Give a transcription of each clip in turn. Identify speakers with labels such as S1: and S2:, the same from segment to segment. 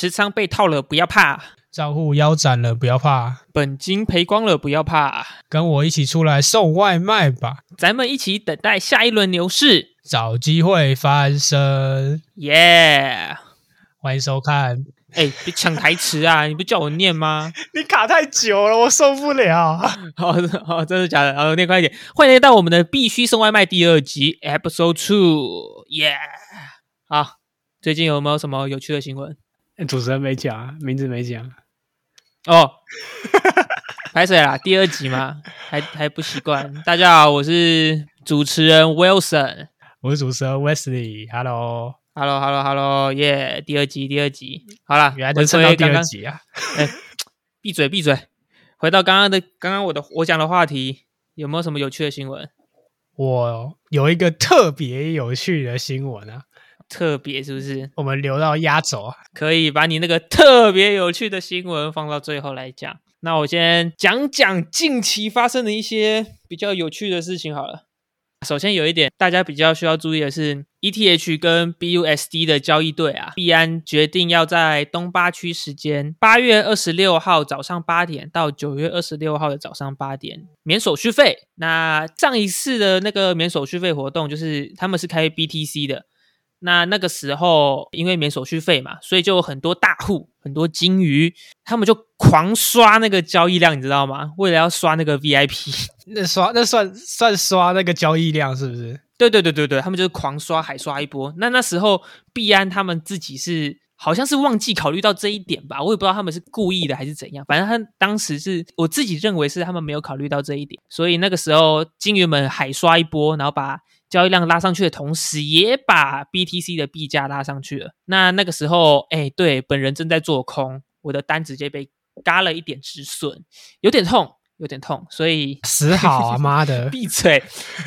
S1: 持仓被套了不要怕，
S2: 账户腰斩了不要怕，
S1: 本金赔光了不要怕，
S2: 跟我一起出来送外卖吧，
S1: 咱们一起等待下一轮牛市，
S2: 找机会翻身。
S1: 耶！
S2: 欢迎收看。
S1: 哎，别抢台词啊！你不叫我念吗？
S2: 你卡太久了，我受不了。
S1: 好，好，真的假的？好，念快一点。欢迎来到我们的必须送外卖第二集，Episode Two。耶！好，最近有没有什么有趣的新闻？
S2: 主持人没讲，名字没讲。
S1: 哦，拍水啦，第二集嘛，还还不习惯。大家好，我是主持人 Wilson，
S2: 我是主持人 Wesley。Hello。
S1: Hello，Hello，Hello，耶！第二集，第二集，好了，
S2: 原来能撑到第二集啊！
S1: 哎，闭嘴，闭嘴！回到刚刚的，刚刚我的我讲的话题，有没有什么有趣的新闻？
S2: 我有一个特别有趣的新闻啊！
S1: 特别是不是？
S2: 我们留到压轴啊！
S1: 可以把你那个特别有趣的新闻放到最后来讲。那我先讲讲近期发生的一些比较有趣的事情好了。首先有一点大家比较需要注意的是，ETH 跟 BUSD 的交易对啊，币安决定要在东八区时间八月二十六号早上八点到九月二十六号的早上八点免手续费。那上一次的那个免手续费活动，就是他们是开 BTC 的。那那个时候，因为免手续费嘛，所以就有很多大户、很多金鱼，他们就狂刷那个交易量，你知道吗？为了要刷那个 VIP，
S2: 那刷那算算刷那个交易量是不是？
S1: 对对对对对，他们就是狂刷，海刷一波。那那时候币安他们自己是好像是忘记考虑到这一点吧，我也不知道他们是故意的还是怎样。反正他当时是我自己认为是他们没有考虑到这一点，所以那个时候金鱼们海刷一波，然后把。交易量拉上去的同时，也把 BTC 的币价拉上去了。那那个时候，哎，对，本人正在做空，我的单直接被嘎了一点止损，有点痛。有点痛，所以
S2: 死好啊妈的，
S1: 闭嘴！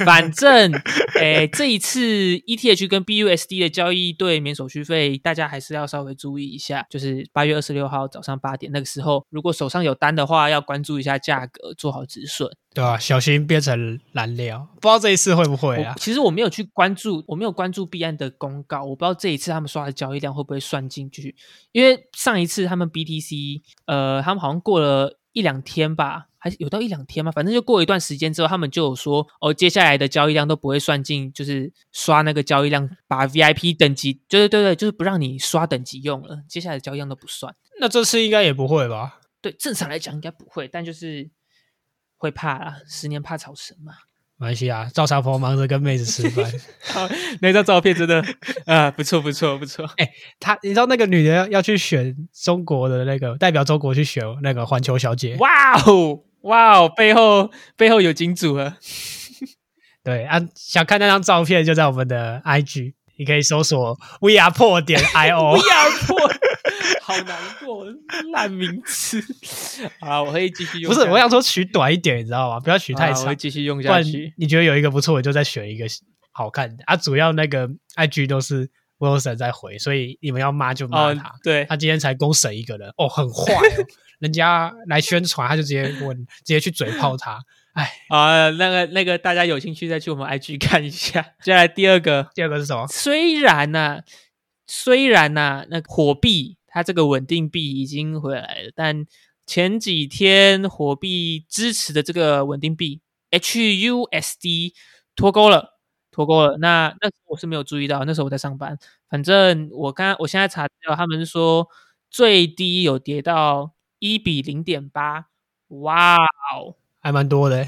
S1: 反正，诶，这一次 ETH 跟 BUSD 的交易对免手续费，大家还是要稍微注意一下。就是八月二十六号早上八点那个时候，如果手上有单的话，要关注一下价格，做好止损，
S2: 对吧？小心变成燃料。不知道这一次会不会啊？
S1: 其实我没有去关注，我没有关注币安的公告，我不知道这一次他们刷的交易量会不会算进去。因为上一次他们 BTC，呃，他们好像过了一两天吧。还是有到一两天吗？反正就过一段时间之后，他们就有说哦，接下来的交易量都不会算进，就是刷那个交易量，把 VIP 等级，对对对对，就是不让你刷等级用了，接下来的交易量都不算。
S2: 那这次应该也不会吧？
S1: 对，正常来讲应该不会，但就是会怕啦，十年怕草绳嘛。
S2: 没关系啊，赵长鹏忙着跟妹子吃饭。
S1: 那张照片真的啊，不错不错不错。
S2: 哎，他你知道那个女的要要去选中国的那个代表中国去选那个环球小姐？
S1: 哇哦！哇哦，背后背后有金主啊！
S2: 对啊，想看那张照片就在我们的 IG，你可以搜索 “we are 破点 io”。
S1: we are 破，好难过，烂名字。啊，我会继续用。
S2: 不是，我想说取短一点，你知道吗？不要取太长。
S1: 我会继续用下去。
S2: 你觉得有一个不错，我就再选一个好看的啊。主要那个 IG 都是 Wilson 在回，所以你们要骂就骂他。
S1: 对，
S2: 他今天才公审一个人，哦，很坏。人家来宣传，他就直接问，直接去嘴炮他。哎，
S1: 啊，那个那个，大家有兴趣再去我们 IG 看一下。接下来第二个，
S2: 第二个是什么？
S1: 虽然呢，虽然呢，那火币它这个稳定币已经回来了，但前几天火币支持的这个稳定币 HUSD 脱钩了，脱钩了。那那我是没有注意到，那时候我在上班。反正我刚我现在查到，他们是说最低有跌到。一比零点八，哇哦，
S2: 还蛮多的。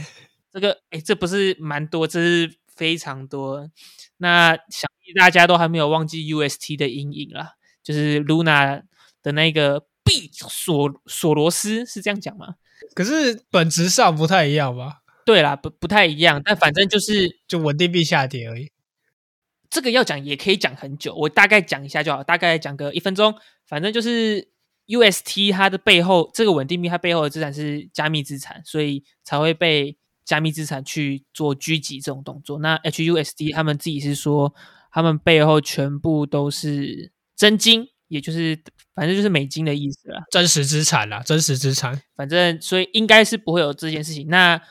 S1: 这个，哎，这不是蛮多，这是非常多。那想必大家都还没有忘记 UST 的阴影了，就是 Luna 的那个币索索罗斯，是这样讲吗？
S2: 可是本质上不太一样吧？
S1: 对啦，不不太一样，但反正就是
S2: 就稳定币下跌而已。
S1: 这个要讲也可以讲很久，我大概讲一下就好，大概讲个一分钟，反正就是。UST 它的背后，这个稳定币它背后的资产是加密资产，所以才会被加密资产去做狙击这种动作。那 HUSD 他们自己是说，他们背后全部都是真金，也就是反正就是美金的意思了，
S2: 真实资产啦，真实资产。
S1: 反正所以应该是不会有这件事情。那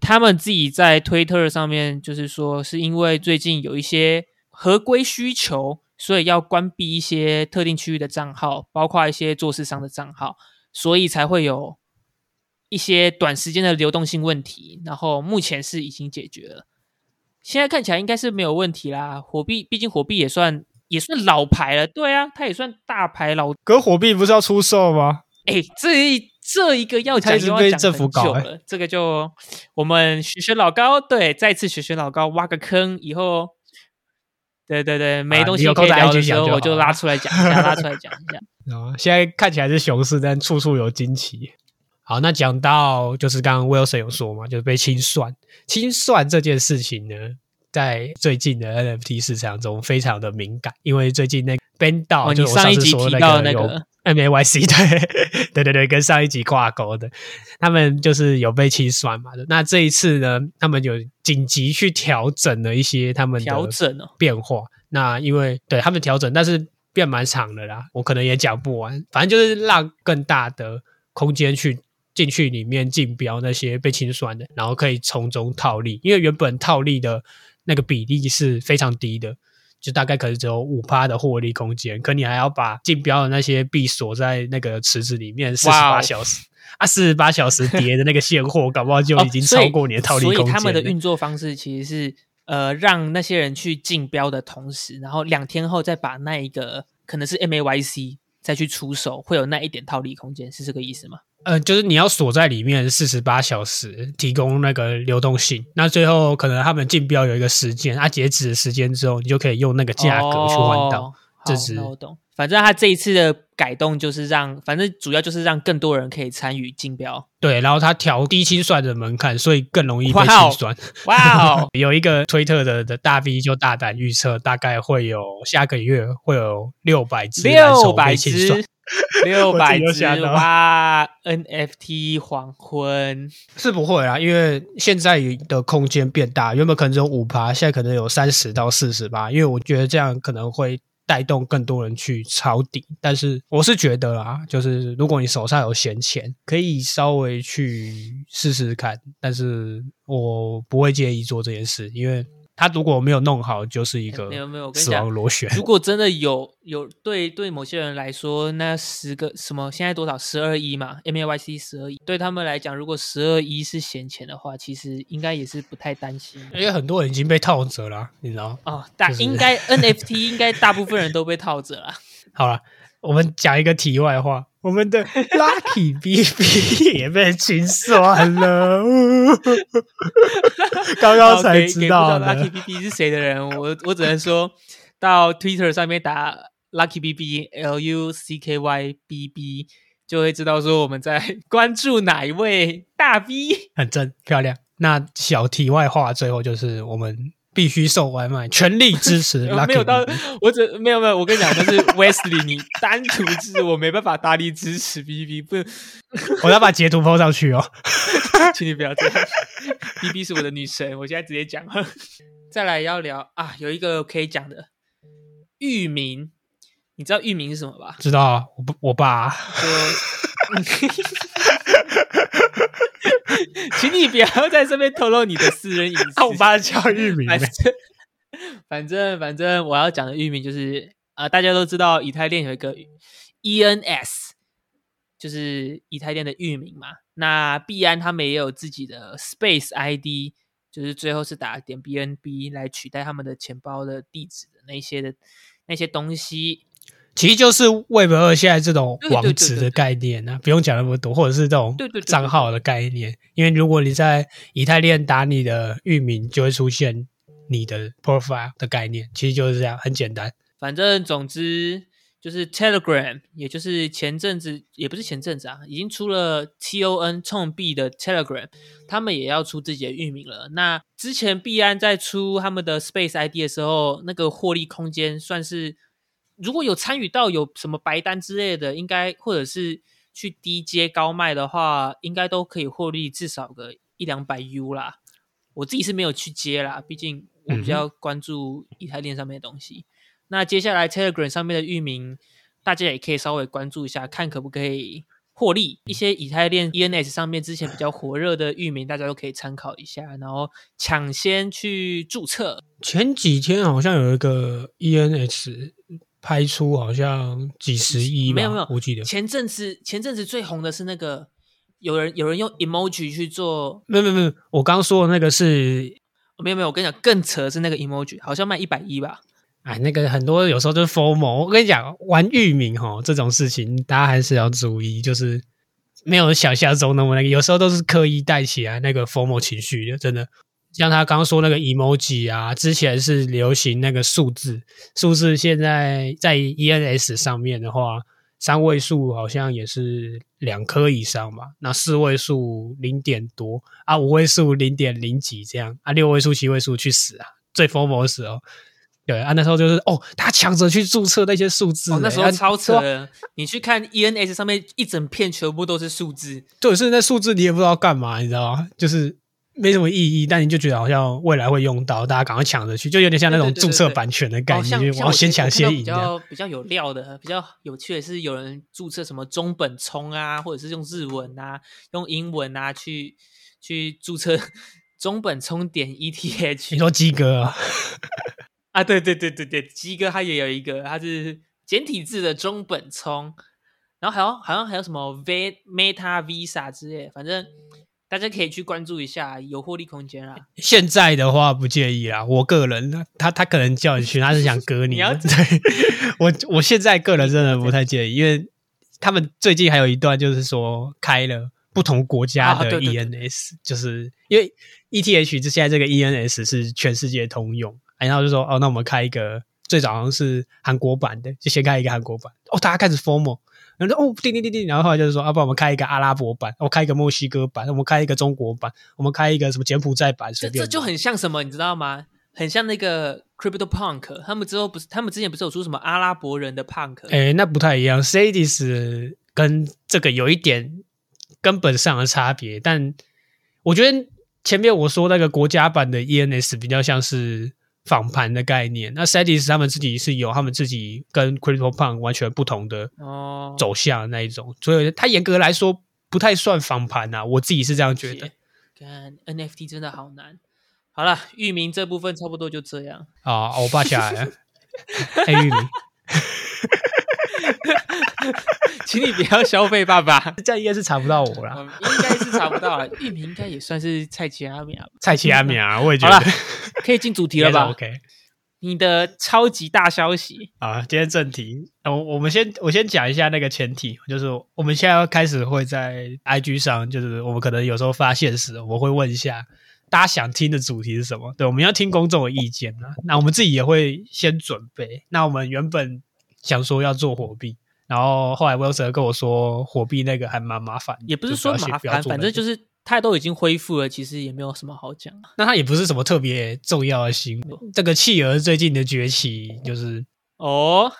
S1: 他们自己在推特上面就是说，是因为最近有一些合规需求。所以要关闭一些特定区域的账号，包括一些做市商的账号，所以才会有一些短时间的流动性问题。然后目前是已经解决了，现在看起来应该是没有问题啦。火币毕竟火币也算也算老牌了，对啊，它也算大牌老。
S2: 可火币不是要出售吗？
S1: 哎，这一这一个要讲就要讲很久了，这个就我们学学老高，对，再次学学老高，挖个坑，以后，对对对，没东西可以聊的时候，我就拉出来讲一下，拉出来讲一下。
S2: 啊，现在看起来是熊市，但处处有惊奇。好，那讲到就是刚刚 Wilson 有说嘛，就是被清算，清算这件事情呢，在最近的 NFT 市场中非常的敏感，因为最近那 Ben 道，就我上
S1: 一集提到那个。
S2: M A Y C 对 对对对，跟上一集挂钩的，他们就是有被清算嘛。那这一次呢，他们有紧急去调整了一些他们的
S1: 调整哦
S2: 变化。那因为对他们调整，但是变蛮长的啦，我可能也讲不完。反正就是让更大的空间去进去里面竞标那些被清算的，然后可以从中套利。因为原本套利的那个比例是非常低的。就大概可能只有五趴的获利空间，可你还要把竞标的那些币锁在那个池子里面四十八小时啊，四十八小时叠的那个现货，搞不好就已经超过你的套利空间。
S1: 所以他们的运作方式其实是呃，让那些人去竞标的同时，然后两天后再把那一个可能是 M A Y C 再去出手，会有那一点套利空间，是这个意思吗？
S2: 呃，就是你要锁在里面四十八小时，提供那个流动性。那最后可能他们竞标有一个时间，啊，截止时间之后，你就可以用那个价格去换到。这只
S1: 我懂。反正他这一次的改动就是让，反正主要就是让更多人可以参与竞标。
S2: 对，然后他调低清算的门槛，所以更容易被清算。
S1: 哇哦！
S2: 有一个推特的的大 V 就大胆预测，大概会有下个月会有六百只
S1: 六百只。六百只哇！NFT 黄昏
S2: 是不会啊，因为现在的空间变大，原本可能只有五趴，现在可能有三十到四十趴。因为我觉得这样可能会带动更多人去抄底。但是我是觉得啊，就是如果你手上有闲钱，可以稍微去试试看。但是我不会介意做这件事，因为。他如果没有弄好，就是一个
S1: 没有没有
S2: 死亡螺旋。
S1: 如果真的有有对对某些人来说，那十个什么现在多少十二亿嘛？M A Y C 十二亿，对他们来讲，如果十二亿是闲钱的话，其实应该也是不太担心。
S2: 因为很多人已经被套着了，你知道
S1: 哦，大应该 N F T 应该大部分人都被套着了。
S2: 好了。我们讲一个题外话，我们的 Lucky B B 也被清算了，刚刚才知道
S1: Lucky B B 是谁的人，我我只能说到 Twitter 上面打 Lucky B B L U C K Y B B 就会知道说我们在关注哪一位大 V，
S2: 很真漂亮。那小题外话，最后就是我们。必须送外卖，全力支持。
S1: 没有到，我只没有没有。我跟你讲，但是 Wesley，你单独支我没办法大力支持 B B，不，
S2: 我要把截图抛上去哦，
S1: 请你不要这样。B B 是我的女神，我现在直接讲。再来要聊啊，有一个可以讲的域名，你知道域名是什么吧？
S2: 知道啊，我不我爸。
S1: 请你不要在这边透露你的私人隐私。
S2: 我爸叫玉名，
S1: 反正反正反正我要讲的域名就是啊，大家都知道以太链有一个 ENS，就是以太链的域名嘛。那币安他们也有自己的 Space ID，就是最后是打点 BNB 来取代他们的钱包的地址的那些的那些东西。
S2: 其实就是 Web 二现在这种网址的概念呢，不用讲那么多，或者是这种账号的概念。因为如果你在以太链打你的域名，就会出现你的 profile 的概念。其实就是这样，很简单。
S1: 反正总之就是 Telegram，也就是前阵子也不是前阵子啊，已经出了 TON 冲币的 Telegram，他们也要出自己的域名了。那之前币安在出他们的 Space ID 的时候，那个获利空间算是。如果有参与到有什么白单之类的，应该或者是去低阶高卖的话，应该都可以获利至少个一两百 U 啦。我自己是没有去接啦，毕竟我比较关注以太链上面的东西。那接下来 Telegram 上面的域名，大家也可以稍微关注一下，看可不可以。获利一些以太链 ENS 上面之前比较火热的域名，大家都可以参考一下，然后抢先去注册。
S2: 前几天好像有一个 ENS 拍出好像几十亿吧，
S1: 没有没有
S2: 我记得
S1: 前阵子前阵子最红的是那个有人有人用 emoji 去做，
S2: 没有没有没有，我刚刚说的那个是，
S1: 没有没有，我跟你讲更扯的是那个 emoji，好像卖一百一吧。
S2: 哎，那个很多有时候就是 formal。我跟你讲，玩域名哈这种事情，大家还是要注意，就是没有想象中那么那个，有时候都是刻意带起来那个 formal 情绪的，真的。像他刚刚说那个 emoji 啊，之前是流行那个数字，数字现在在 ENS 上面的话，三位数好像也是两颗以上吧，那四位数零点多啊，五位数零点零几这样啊，六位数、七位数去死啊！最 formal 的时候，对啊，那时候就是哦，他抢着去注册那些数字、
S1: 哦，那时候超扯的。你去看 ENS 上面一整片全部都是数字，
S2: 对，是那数字你也不知道干嘛，你知道吗？就是没什么意义，但你就觉得好像未来会用到，大家赶快抢着去，就有点像那种注册版权的概
S1: 哦，
S2: 念，
S1: 像
S2: 就是我要先抢先赢比。
S1: 较比较有料的、比较有趣的是，有人注册什么中本聪啊，或者是用日文啊、用英文啊去去注册 中本聪点 ETH。
S2: 你说鸡哥啊，
S1: 啊，对对对对对，鸡哥他也有一个，他是简体字的中本聪，然后还有好像还有什么 V Meta Visa 之类，反正大家可以去关注一下，有获利空间啊。
S2: 现在的话不介意啦，我个人他他可能叫你去，他是想割你
S1: 你要。
S2: 对 我我现在个人真的不太介意，因为他们最近还有一段就是说开了不同国家的 ENS，、就是因为 ETH 这现在这个 ENS 是全世界通用，然后就说哦，那我们开一个最早好像是韩国版的，就先开一个韩国版，哦，大家开始 formal。然后就哦，叮叮叮叮，然后后来就是说，要、啊、不然我们开一个阿拉伯版，我开一个墨西哥版，我们开一个中国版，我们开一个什么柬埔寨版，随便。
S1: 这这就很像什么，你知道吗？很像那个 Crypto Punk，他们之后不是，他们之前不是有出什么阿拉伯人的 Punk？
S2: 哎，那不太一样，Sadis 跟这个有一点根本上的差别，但我觉得前面我说那个国家版的 ENS 比较像是仿盘的概念，那 Sadis 他们自己是有他们自己跟 CryptoPunk 完全不同的
S1: 哦，
S2: 走向那一种，所以它严格来说不太算仿盘啊，我自己是这样觉得。
S1: 看 NFT 真的好难。好了，域名这部分差不多就这样。
S2: 啊，欧巴下来了，黑玉米，
S1: 请你不要消费爸爸。
S2: 这样应该是查不到我啦。
S1: 嗯，应该是查不到了。玉米应该也算是菜奇阿米亚吧。
S2: 蔡奇阿米啊，我也觉得
S1: 可以进主题了吧？？
S2: OK。
S1: 你的超级大消息，
S2: 啊，今天正题，呃我我们先我先讲一下那个前提，就是我们现在要开始会在 IG 上，就是我们可能有时候发现时，我们会问一下大家想听的主题是什么，对，我们要听公众的意见啊。那我们自己也会先准备。那我们原本想说要做火币，然后后来 Wilson 跟我说火币那个还蛮麻烦，
S1: 也不是说麻烦，反正就是是它都已经恢复了，其实也没有什么好讲。
S2: 那它也不是什么特别重要的新闻。这个企鹅最近的崛起，就是
S1: 哦，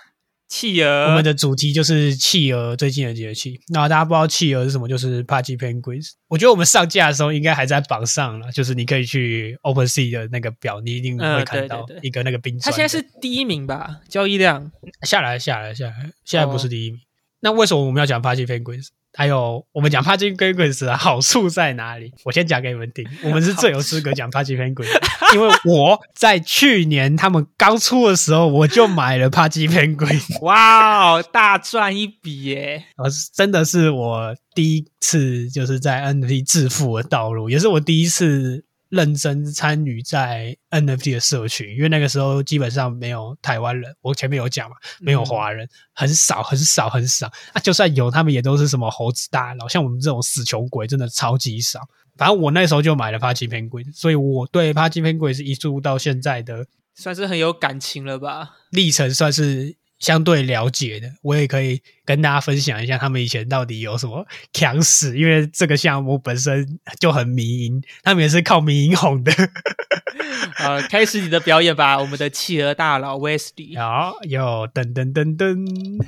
S1: 企鹅，
S2: 我们的主题就是企鹅最近的节气。那大家不知道企鹅是什么，就是 Pudgy Penguins。我觉得我们上架的时候应该还在榜上了，就是你可以去 OpenSea 的那个表，你一定会看到一个那个冰砖的。
S1: 它现在是第一名吧？交易量
S2: 下来下来下来，现在不是
S1: 哦
S2: 第一名。那为什么我们要讲 Pudgy Penguins？还有我们讲 Pudgy Penguins 的好处在哪里？我先讲给你们听。我们是最有资格讲 Pudgy Penguins，因为我在去年他们刚出的时候，我就买了 Pudgy Penguins。
S1: 哇哦，大赚一笔耶！
S2: 呃，真的是我第一次就是在 NFT 致富的道路，也是我第一次认真参与在 NFT 的社群，因为那个时候基本上没有台湾人，我前面有讲嘛，没有华人，很少很少很少啊，就算有，他们也都是什么猴子大佬，像我们这种死穷鬼，真的超级少。反正我那时候就买了 Pudgy Penguin，所以我对 Pudgy Penguin 是一路到现在的
S1: 算是很有感情了吧？
S2: 历程算是相对了解的，我也可以跟大家分享一下他们以前到底有什么强势，因为这个项目本身就很迷因，他们也是靠迷因红的。
S1: 呃，开始你的表演吧，我们的企鹅大佬 Wesley。
S2: 好，有噔噔噔噔。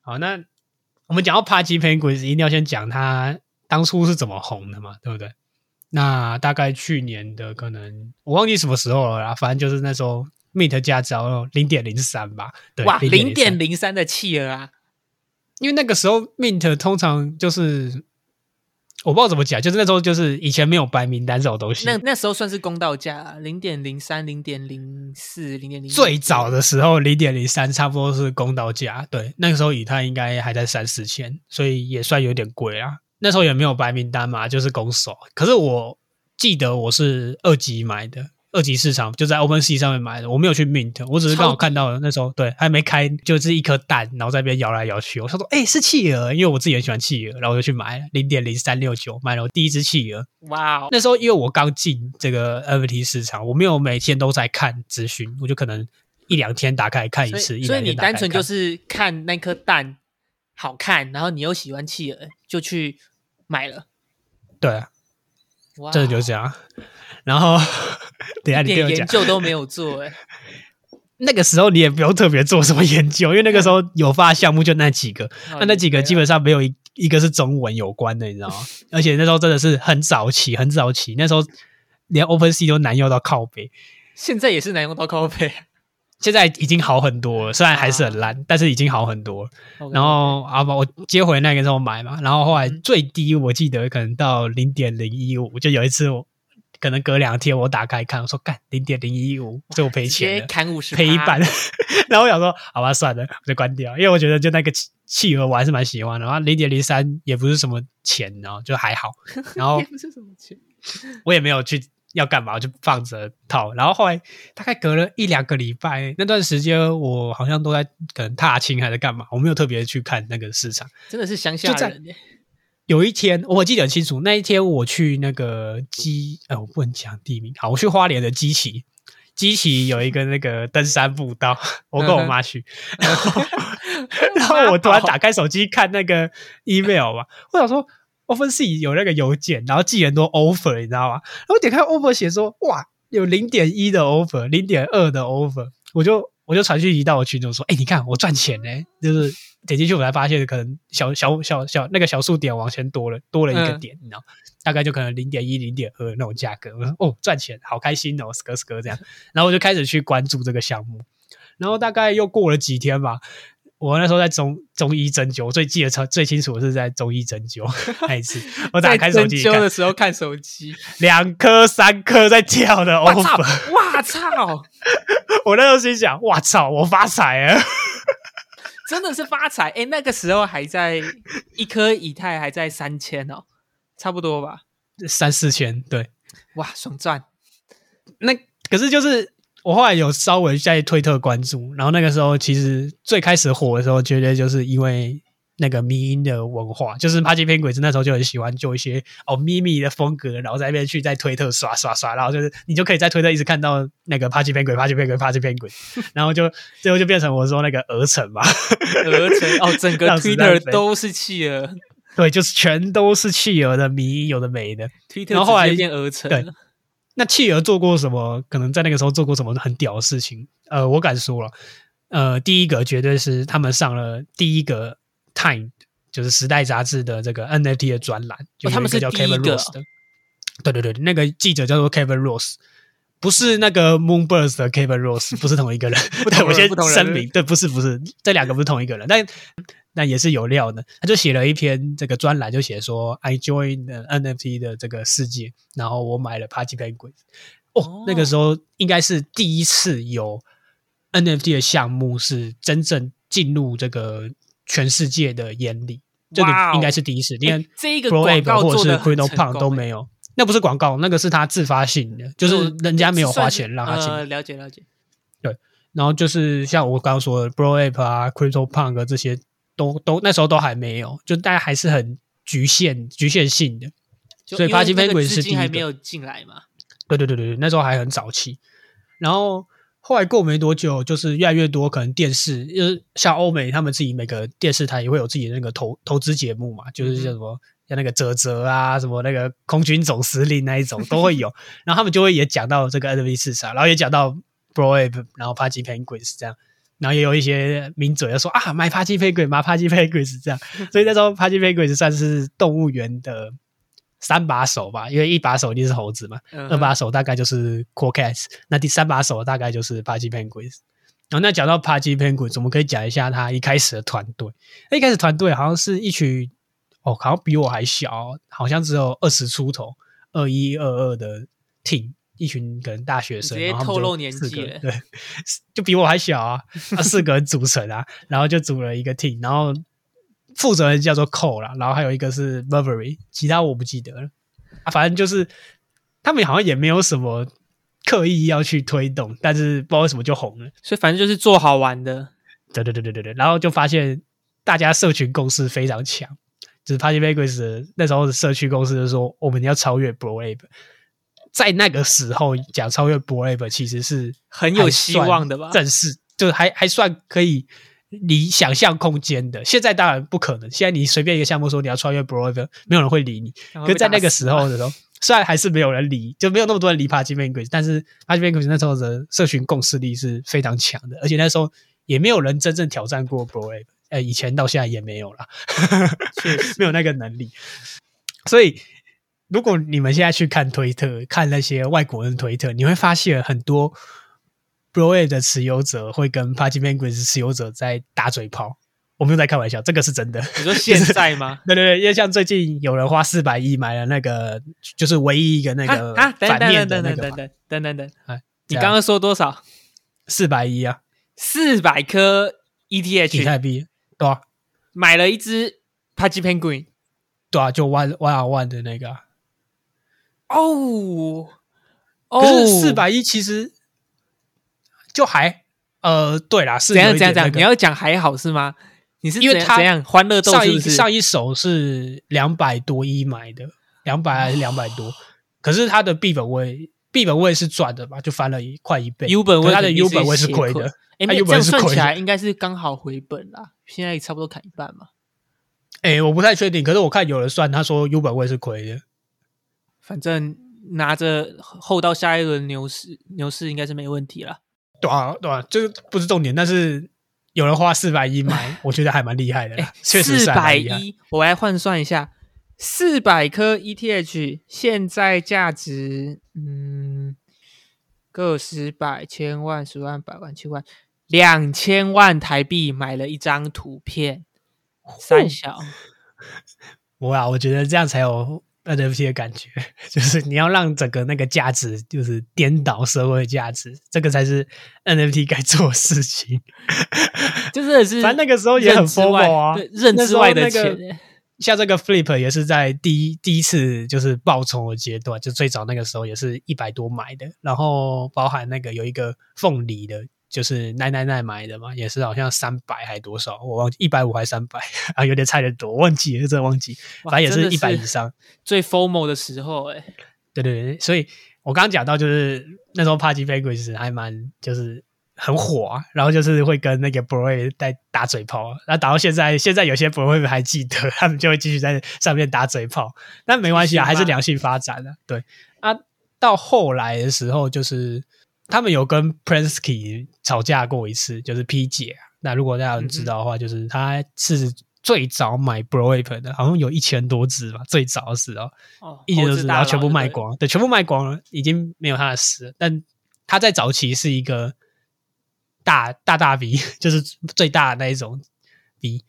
S2: 好，那我们讲到 Pudgy Penguins，一定要先讲他当初是怎么红的嘛，对不对？那大概去年的可能我忘记什么时候了啦，反正就是那时候 Mint 加只要零点零三吧，对，
S1: 哇，零
S2: 0.03
S1: 点零三的企鹅啊！
S2: 因为那个时候 Mint 通常就是我不知道怎么讲，就是那时候就是以前没有白名单这种东西。
S1: 那那时候算是公道价，零点零三、零点零四、零点零。
S2: 最早的时候零点零三差不多是公道价，对，那个时候以太应该还在三四千，所以也算有点贵啊。那时候也没有白名单嘛，就是公手。可是我记得我是二级买的。二级市场就在 Open Sea 上面买的，我没有去 Mint，我只是刚好看到了那时候对还没开，就是一颗蛋，然后在那边摇来摇去。我想说，哎，是企鹅，因为我自己很喜欢企鹅，然后我就去买零点零三六九，买了我第一只企鹅。
S1: 哇！
S2: 那时候因为我刚进这个 NFT 市场，我没有每天都在看资讯，我就可能一两天打开看一次。
S1: 所以你单纯就是看那颗蛋好看，然后你又喜欢企鹅，就去买了。
S2: 对啊，真的就这样。然后，等下你
S1: 点研究都没有做哎。
S2: 那个时候你也不用特别做什么研究，因为那个时候有发项目就那几个，那那几个基本上没有一一个是中文有关的，你知道吗？而且那时候真的是很早期，很早期，那时候连 Open Sea 都难用到靠背，
S1: 现在也是难用到靠背。
S2: 现在已经好很多了，虽然还是很烂，但是已经好很多。然后啊，我接回那个时候买嘛，然后后来最低我记得可能到零点零一五，就有一次我。可能隔两天我打开看，我说干零点零一五，就赔钱了，
S1: 砍五十，
S2: 赔一半。然后我想说，好吧，算了，我就关掉，因为我觉得就那个企企鹅我还是蛮喜欢的。然后零点零三也不是什么钱，然后就还好。然后也
S1: 不是什么钱，
S2: 我也没有去要干嘛，就放着套。然后后来大概隔了一两个礼拜，那段时间我好像都在可能踏青还是干嘛，我没有特别去看那个市场，
S1: 真的是乡下人。
S2: 有一天，我记得很清楚。那一天我去那个基，呃，我不能讲地名。好，我去花莲的基奇，基奇有一个那个登山步道，我跟我妈去。然后我突然打开手机看那个 email 嘛，我想说 OpenSea 有那个邮件，然后寄很多 offer，你知道吗？然后点开 offer 写说，哇，有零点一的 offer，零点二的 offer，我就我就传讯息到我群中说，哎，你看我赚钱呢，就是。点进去我才发现，可能小小小小那个小数点往前多了多了一个点，你知道，大概就可能零点一、零点二那种价格。我说哦，赚钱，好开心哦，斯哥斯哥这样。然后我就开始去关注这个项目。然后大概又过了几天吧，我那时候在中中医针灸，我最记得超最清楚的是在中医针灸 那一次。我打开手机
S1: 针灸的时候看手机，
S2: 两颗三颗在跳的。我
S1: 操！我操！
S2: 我那时候心想：我操！我发财了。
S1: 真的是发财哎！那个时候还在一颗以太还在三千哦，差不多吧，
S2: 三四千对，
S1: 哇，爽赚！
S2: 那可是就是我后来有稍微在推特关注，然后那个时候其实最开始火的时候，绝对就是因为。那个迷音的文化，就是帕基片鬼子那时候就很喜欢做一些哦咪咪的风格，然后在那边去在推特刷刷刷，然后就是你就可以在推特一直看到那个帕基片鬼、帕基片鬼、帕基片鬼，然后就最后就变成我说那个鹅城嘛，
S1: 鹅城哦，整个推特都是企鹅，
S2: 对，就是全都是企鹅的迷，有的没的。
S1: 然后后来变鹅城，
S2: 对，那企鹅做过什么？可能在那个时候做过什么很屌的事情？呃，我敢说了，呃，第一个绝对是他们上了第一个。Time 就是时代杂志的这个 NFT 的专栏，就
S1: 他们是
S2: 叫 Kevin Ross 的。对对对，那个记者叫做 Kevin Ross，不是那个 Moonbirds 的 Kevin Ross，不是同一个人。对，我先声明，对，不是不是，这两个不是同一个人，但但也是有料的。他就写了一篇这个专栏，就写说 I joined NFT 的这个世界，然后我买了 Party Penguin。哦，那个时候应该是第一次有 NFT 的项目是真正进入这个。全世界的眼里，这个应该是第一次。你看，
S1: 这一个广告
S2: 或者是
S1: c r y p
S2: t o Punk 都没有，那不是广告，那个是他自发性的，就是人家没有花钱让他进。
S1: 了解了解。
S2: 对，然后就是像我刚刚说的 Bro App 啊，Crypto Punk 这些都都那时候都还没有，就大家还是很局限局限性的。所以 Party Penguin 是第一
S1: 还没有进来嘛？
S2: 对对对对对，那时候还很早期，然后。后来过没多久，就是越来越多可能电视，就是像欧美他们自己每个电视台也会有自己的那个投投资节目嘛，就是叫什么像那个泽泽啊，什么那个空军总司令那一种都会有，然后他们就会也讲到这个 NFT 市场，然后也讲到 b r o a v e 然后 Party Penguins 这样，然后也有一些名嘴要说啊买 Party Penguins，买 Party Penguins 这样，所以那时候 Party Penguins 算是动物园的。三把手吧，因为一把手一定是猴子嘛，二把手大概就是 Cool Cats，那第三把手大概就是 Party Penguins。然后那讲到 Party Penguins，我们可以讲一下他一开始的团队。一开始团队好像是一群哦，好像比我还小，好像只有二十出头，二一二二的 team，一群可能大学生，
S1: 直接透露年
S2: 四
S1: 纪了
S2: 对，就比我还小啊，啊，四个人组成啊，然后就组了一个 team，然后负责人叫做 Cole 啦，然后还有一个是 Burberry，其他我不记得了啊，反正就是他们好像也没有什么刻意要去推动，但是不知道为什么就红了。
S1: 所以反正就是做好玩的。
S2: 对对对对对对，然后就发现大家社群共识非常强，就是 Party Vegas 的那时候的社区共识就是说我们要超越 b r o a b 在那个时候讲超越 b r o a b 其实是
S1: 很有希望的吧
S2: 正式就是还还算可以离想象空间的。现在当然不可能，现在你随便一个项目说你要超越 b r o a b 没有人会理你。可是在那个时候的时候，虽然还是没有人理，就没有那么多人理 Party Vegas，但是 Party Vegas 那时候的社群共识力是非常强的，而且那时候也没有人真正挑战过 b r o a b 呃，以前到现在也没有啦，没有那个能力。所以，如果你们现在去看推特，看那些外国人推特，你会发现很多 b r o a 的持有者会跟 Party Penguins 持有者在打嘴炮。我没有在开玩笑，这个是真的。
S1: 你说现在吗？
S2: 对对对，因为像最近有人花四百亿买了那个，就是唯一一个那个
S1: 啊，等
S2: 反
S1: 等等等
S2: 面的那个
S1: 等等等等等，
S2: 哎，
S1: 你刚刚说多少？
S2: 四百亿啊，
S1: 四百颗 ETH
S2: 太币，对啊，
S1: 买了一只 p a g i Penguin。
S2: 对啊，就 one one on one 的那个啊。
S1: 哦，
S2: 可是四百亿其实就还呃，对啦，是
S1: 怎样怎样怎样？你要讲还好是吗？你是
S2: 因为他
S1: 怎样欢乐豆
S2: 上一？上一手是两百多一买的，两百还是两百多？可是他的 B 本位 B 本位是赚的吧？就翻了一快一倍。
S1: U 本位
S2: 可它的 U 本位是
S1: 斜
S2: 亏的。
S1: 哎，这样算起来应该是刚好回本啦。现在也差不多砍一半嘛。
S2: 哎，我不太确定，可是我看有人算，他说 U 本位是亏的。
S1: 反正拿着后到下一轮牛市，牛市应该是没问题了。
S2: 对啊，对啊，这个不是重点，但是有人花四百一买，我觉得还蛮厉害的啦，确实
S1: 四百
S2: 蛮厉害。
S1: 一，我来换算一下，四百颗 ETH 现在价值，嗯，个十百千万十万百万千万两千万台币买了一张图片，三小。
S2: 哇，我觉得这样才有 NFT 的感觉，就是你要让整个那个价值就是颠倒社会价值，这个才是 NFT 该做的事情。
S1: 就真的是，
S2: 反正那个时候也很
S1: 疯
S2: 狂啊
S1: 对认知外的钱
S2: 个。像这个 Flip 也是在第一第一次就是爆冲的阶段，就最早那个时候也是一百多买的，然后包含那个有一个凤梨的，就是奈奈奈买的嘛，也是好像三百还多少，我忘记一百五还三百啊，有点猜的多，忘记了，真的忘记，反正也是一百以上。
S1: 最 formal 的时候、欸，哎，
S2: 对对对，所以我刚刚讲到，就是那时候帕基菲鬼是还蛮就是很火啊，然后就是会跟那个 b r o y 在打嘴炮啊，然后打到现在，现在有些 b r o y 还记得，他们就会继续在上面打嘴炮，但没关系啊，还是良性发展的、对啊，到后来的时候，就是他们有跟 Prensky 吵架过一次，就是 P 姐啊。那如果大家知道的话，就是他是最早买 Broape 的，好像有一千多只吧，最早的时候。
S1: 哦，
S2: 一千多只，然后全部卖光，对，全部卖光了，已经没有他的事。但他在早期是一个大大大 V，就是最大的那一种 V，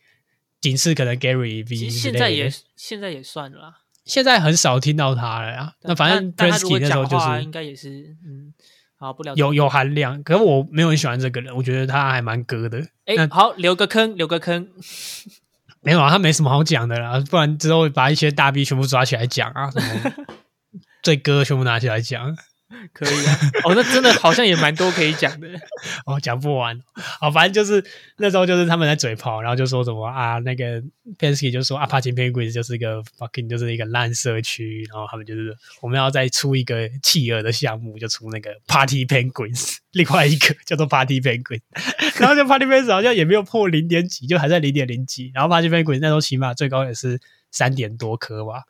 S2: 仅次可能 Gary V
S1: 其实现在也现在也算了啦。
S2: 现在很少听到他了呀。那反正
S1: 但但他如
S2: Prensky
S1: 果
S2: 那时候就，是
S1: 应该也是嗯，好不聊
S2: 有有含量，可是我没有很喜欢这个人，我觉得他还蛮割的。
S1: 哎、
S2: 那
S1: 好，留个坑，留个坑。
S2: 没有啊，他没什么好讲的啦，不然之后把一些大 V 全部抓起来讲啊，什么 最割全部拿起来讲。
S1: 可以啊，哦，那真的好像也蛮多可以讲的。
S2: 哦，讲不完。好，反正就是那时候就是他们在嘴炮，然后就说什么啊，那个 Pensky 就说啊，帕金 Penguins 就是一个 fucking 就是一个烂社区，然后他们就是我们要再出一个企鹅的项目，就出那个 Party Penguins，另外一个叫做 Party Penguins，然后就 Party Penguins 好像也没有破零点几，就还在零点零几，然后 Party Penguins 那时候起码最高也是三点多颗吧。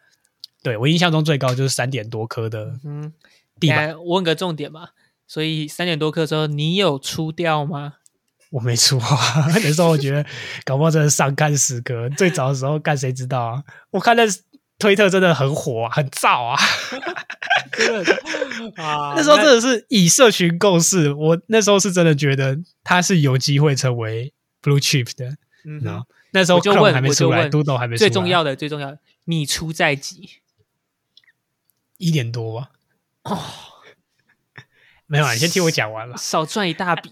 S2: 对我印象中最高就是三点多颗的
S1: 嗯，
S2: 地板，
S1: 我问个重点嘛。所以三点多课之后，你有出掉吗？
S2: 我没出啊，那时候我觉得搞不好真的上干死哥。最早的时候干谁知道啊？我看那推特真的很火、啊，很燥啊。
S1: 真的啊
S2: 那时候真的是以社群共识，我那时候是真的觉得他是有机会成为 blue chip 的。
S1: 嗯
S2: 然后，那时候
S1: 就
S2: 还没出来
S1: 我就问
S2: ，Doodle 还没出来，
S1: 最重要的最重要的，你出在几？
S2: 一点多吧。
S1: 哦，
S2: 没有啊，你先听我讲完了
S1: 少赚一大笔。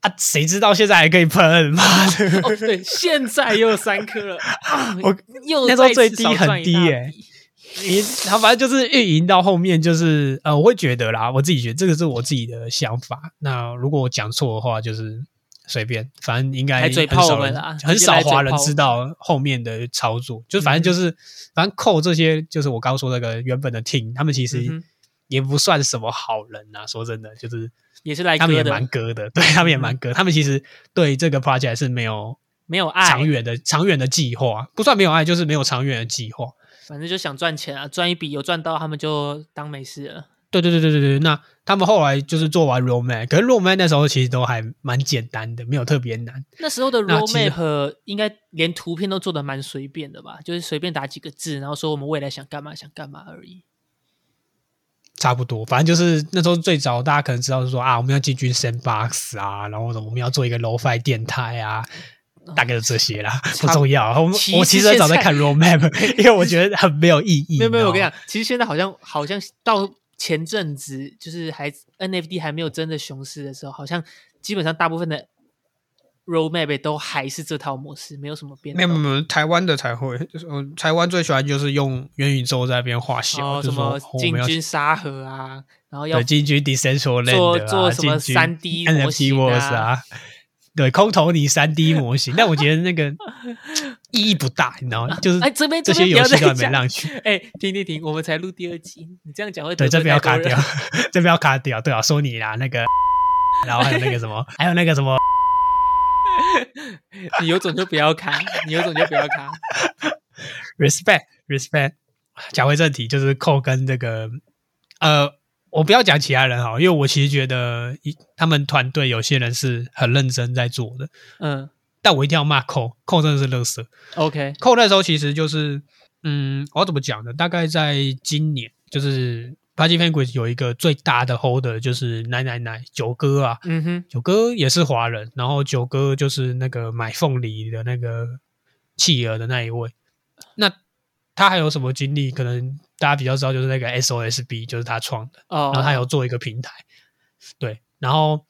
S2: 啊！谁知道现在还可以喷？妈的！
S1: 哦，对，现在又有三颗了，啊
S2: 我
S1: 又
S2: 那时候最低很低耶
S1: 笔
S2: 你他反正就是运营到后面，就是呃，我会觉得啦，我自己觉得这个是我自己的想法。那如果我讲错的话，就是随便，反正应该很少很少华人知道后面的操作。就反正就是，反正扣这些，就是我刚刚说那个原本的 team，他们其
S1: 嗯
S2: 实也不算什么好人啊。说真的，就是
S1: 也是来
S2: 他们也，蛮割的，对他们也蛮割。他们其实对这个 project 是没有
S1: 没有爱，
S2: 长远的长远的计划，不算没有爱，就是没有长远的计划。
S1: 反正就想赚钱啊，赚一笔有赚到，他们就当没事了。
S2: 对对对对对对，那他们后来就是做完 roadmap，可是 roadmap 那时候其实都还蛮简单的，没有特别难。
S1: 那时候的 roadmap 应该连图片都做的蛮随便的吧，就是随便打几个字，然后说我们未来想干嘛想干嘛而已。
S2: 差不多，反正就是那时候最早大家可能知道是说啊，我们要进军 sandbox 啊，然后我们要做一个 low-fi 电台啊，大概就这些啦，不重要。我
S1: 其实
S2: 我其实很早在看 roadmap，因为我觉得很没有意义。
S1: 没有没有，我跟你
S2: 讲，
S1: 讲，其实现在好像好像到前阵子，就是还 NFT 还没有真的熊市的时候，好像基本上大部分的 roadmap 都还是这套模式，没有什么变动。
S2: 没有没有，台湾的才会，就是我台湾最喜欢就是用元宇宙在那边画小，
S1: 哦，什么进军沙盒啊，然后要
S2: 进军 Decentraland
S1: 做
S2: 啊
S1: 做什么
S2: 进军
S1: 3D 模型啊，
S2: 对，空投你三 D 模型，但我觉得那个意义不大，你知道吗？就是
S1: 哎，这边
S2: 这些游戏都还没
S1: 讲
S2: 浪去。
S1: 哎，停停停，我们才录第二集，你这样讲会
S2: 对，这边要卡掉，这边要卡掉。对啊，说你啦，那个，然后还有那个什么，还有那个什么，
S1: 你有种就不要卡，你有种就不要卡。
S2: respect respect。讲回正题，就是扣跟这个呃，我不要讲其他人哈，因为我其实觉得一他们团队有些人是很认真在做的，
S1: 嗯
S2: 但我一定要骂扣，扣真的是垃圾。
S1: ，OK，
S2: 扣那时候其实就是，嗯，我要怎么讲呢？大概在今年，就是 p a g i Penguins 有一个最大的 holder 就是奶奶奶九哥啊，
S1: 嗯哼，
S2: 九哥也是华人，然后九哥就是那个买凤梨的那个企鹅的那一位。那他还有什么经历？可能大家比较知道，就是那个 SOSB，就是他创的。
S1: 哦，
S2: 然后他有做一个平台，对，然后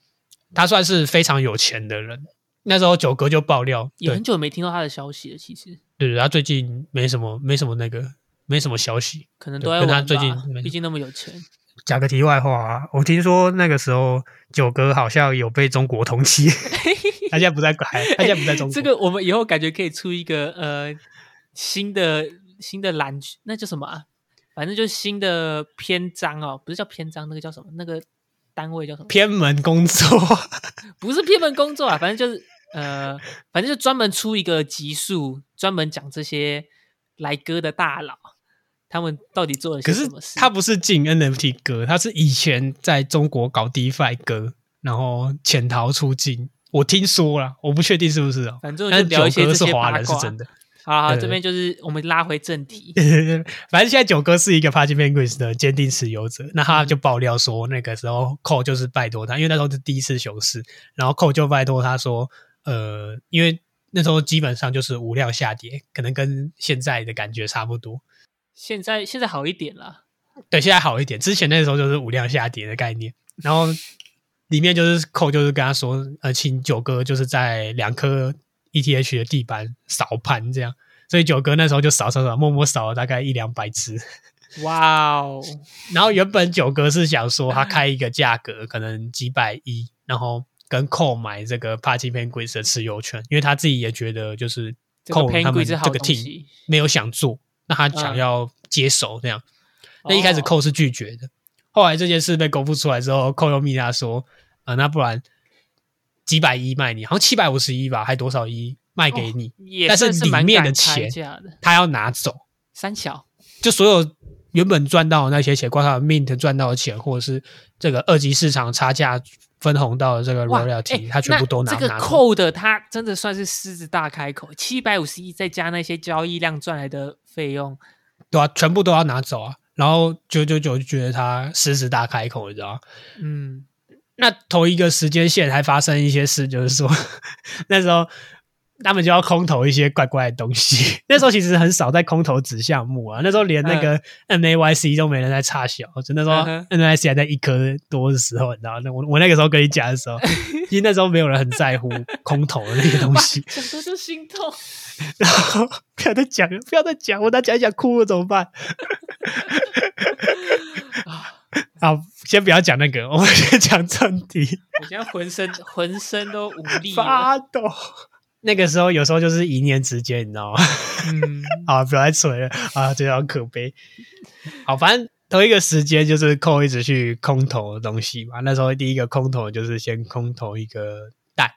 S2: 他算是非常有钱的人。那时候九哥就爆料，对
S1: 也很久没听到他的消息了，其实
S2: 对对，他最近没什么没什么那个没什么消息。
S1: 可能
S2: 对跟他
S1: 都在玩吧
S2: 最近
S1: 毕竟那么有钱。
S2: 讲个题外话啊，我听说那个时候九哥好像有被中国通缉，他现在不在海，他现在不在中国。
S1: 这个我们以后感觉可以出一个呃新的新的栏，那叫什么啊？反正就是新的篇章哦，不是叫篇章，那个叫什么？那个单位叫什么？
S2: 偏门工作，
S1: 不是偏门工作啊，反正就是呃，反正就专门出一个集数，专门讲这些来歌的大佬，他们到底做了什么事？
S2: 他不是进 NFT 歌，他是以前在中国搞 DeFi 歌，然后潜逃出境。我听说了，我不确定是不是哦。
S1: 反正
S2: 但
S1: 就是聊一些
S2: 九哥
S1: 这些
S2: 是华人，是。真的。
S1: 好好，
S2: 对
S1: 这边就是我们拉回正题。
S2: 反正现在九哥是一个 Party Penguins 的坚定持有者，那他就爆料说，那个时候寇就是拜托他，因为那时候是第一次熊市，然后寇就拜托他说，呃，因为那时候基本上就是无量下跌，可能跟现在的感觉差不多。
S1: 现在现在好一点了，
S2: 对，现在好一点，之前那时候就是无量下跌的概念，然后里面就是寇就是跟他说，呃，请九哥就是在两颗 ETH 的地板扫盘这样，所以九哥那时候就扫扫扫，默默扫了大概一两百只。
S1: 哇哦，
S2: 然后原本九哥是想说他开一个价格，可能几百亿，然后跟扣买这个 Party Penguins 的持有权，因为他自己也觉得就是扣他们这个 team。没有想做，那他想
S1: 嗯
S2: 要接手这样。那一开始
S1: 哦
S2: 扣是拒绝的，后来这件事被公布出来之后，扣又密他说，呃，那不然几百亿卖你，好像七百五十亿吧，还多少亿卖给你，
S1: 也
S2: 但是里面的钱，他要拿走。
S1: 三小
S2: 就所有原本赚到的那些钱，包括 Mint 赚到的钱，或者是这个二级市场差价分红到的这个，royalty，、
S1: 哎
S2: 他全部都拿
S1: 这个他真的算是狮子大开口，七百五十亿再加那些交易量赚来的费用，
S2: 对啊，全部都要拿走啊。然后九九九就觉得他狮子大开口，你知道吗？
S1: 嗯，
S2: 那同一个时间线还发生一些事，就是说 那时候他们就要空投一些怪怪的东西。那时候其实很少在空投子项目啊，那时候连那个 NAYC 都没人在插小，就那时候 NAYC 还在一颗多的时候，你知道？那我我那个时候跟你讲的时候，其实那时候没有人很在乎空投的那些东西。
S1: 讲的就心痛。
S2: 然后不要再讲了，不要再讲，我再讲一讲哭了怎么办？好，先不要讲那个，我们先讲正题。
S1: 我现在浑身浑身都无力。
S2: 发抖。那个时候有时候就是一念之间，你知道吗？
S1: 嗯，
S2: 啊，不要再吹了啊，这样可悲。好，反正同一个时间就是扣一直去空投的东西嘛。那时候第一个空投就是先空投一个蛋，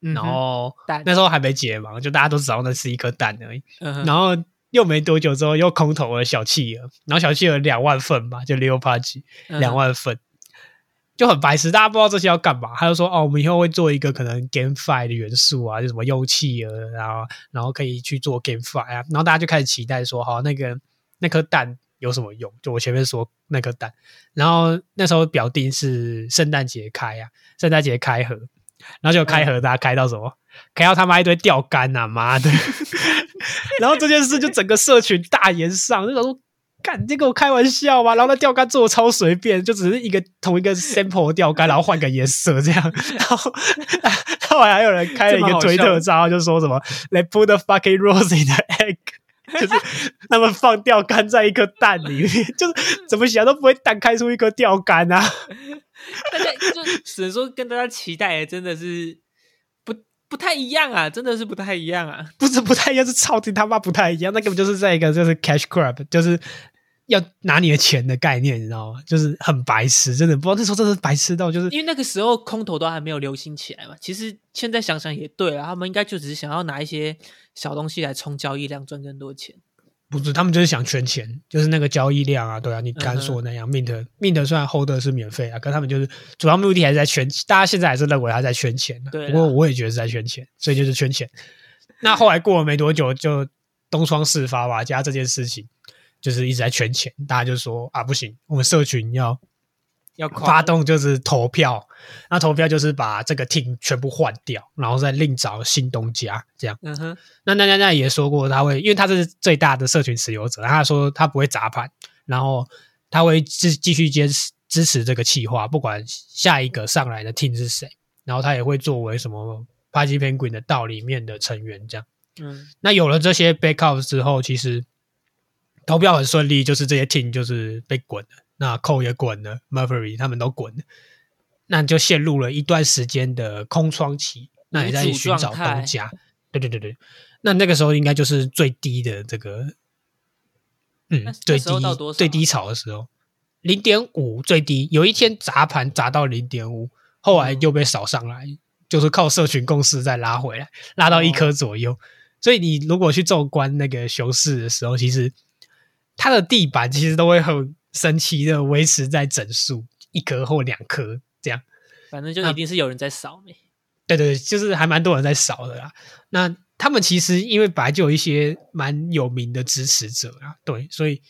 S1: 嗯
S2: 然后
S1: 蛋
S2: 那时候还没解嘛，就大家都知道那是一颗蛋而已。
S1: 嗯
S2: 然后又没多久之后又空投了小企鹅，然后小企鹅两万份吧，就 Leopard
S1: 嗯
S2: 两万份。就很白痴，大家不知道这些要干嘛。他就说：“哦，我们以后会做一个可能 GameFi 的元素啊，就什么用企鹅，然后然后可以去做 GameFi 啊。”然后大家就开始期待说：“好，那个那颗蛋有什么用？”就我前面说那颗蛋。然后那时候表定是圣诞节开啊，圣诞节开盒，然后就开盒，大家开到什么？开到他妈一堆钓竿啊、妈的！然后这件事就整个社群大言上，就想说。干，你在跟我开玩笑吗？然后那钓竿做的超随便，就只是一个同一个 sample 的钓竿，然后换个颜色这样。然后 后来还有人开了一个推特账号，就说什么 “They put the fucking rose in the egg”，就是他们放钓竿在一颗蛋里面，就是怎么想都不会蛋开出一颗钓竿啊！
S1: 大家就只能说跟大家期待的真的是不不太一样啊，真的是不太一样啊。
S2: 不是不太一样，是超级他妈不太一样。那根本就是在一个就是 cash grab，就是要拿你的钱的概念，你知道吗？就是很白痴，真的不知道那时候真的是白痴到就是
S1: 因为那个时候空头都还没有流行起来嘛。其实现在想想也对啊，他们应该就只是想要拿一些小东西来冲交易量，赚更多钱。
S2: 不是，他们就是想圈钱，就是那个交易量啊，对啊，你刚说那样、m i n t mint 虽然 hold 是免费啊，可他们就是主要目的还是在圈，大家现在还是认为他在圈钱、啊，
S1: 对
S2: 不过我也觉得是在圈钱，所以就是圈钱。那后来过了没多久，就东窗事发吧，加这件事情就是一直在圈钱，大家就说啊，不行，我们社群要
S1: 要
S2: 发动就是投票，那投票就是把这个 team 全部换掉，然后再另找新东家这样。
S1: 嗯哼，
S2: 那那那那也说过，他会，因为他是最大的社群持有者，他说他不会砸盘，然后他会继继续坚持支持这个企划，不管下一个上来的 team 是谁，然后他也会作为什么 Party Penguin 的道里面的成员这样。
S1: 嗯
S2: 那有了这些 backup 之后，其实投票很顺利，就是这些 team 就是被滚了，那 Cole 也滚了，Murphy 他们都滚了，那就陷入了一段时间的空窗期，那你在寻找东家。对对对对，那那个时候应该就是最低的这个，嗯，最低最低潮的时候，零点五最低，有一天砸盘砸到零点五，后来又被扫上来，就是靠社群共识再拉回来，拉到一
S1: 哦
S2: 颗左右。所以你如果去纵观那个熊市的时候，其实它的地板其实都会很神奇的维持在整数一颗或两颗这样。
S1: 反正就一定是有人在扫没。
S2: 对对，对就是还蛮多人在扫的啦。那他们其实因为本来就有一些蛮有名的支持者啊，对，所以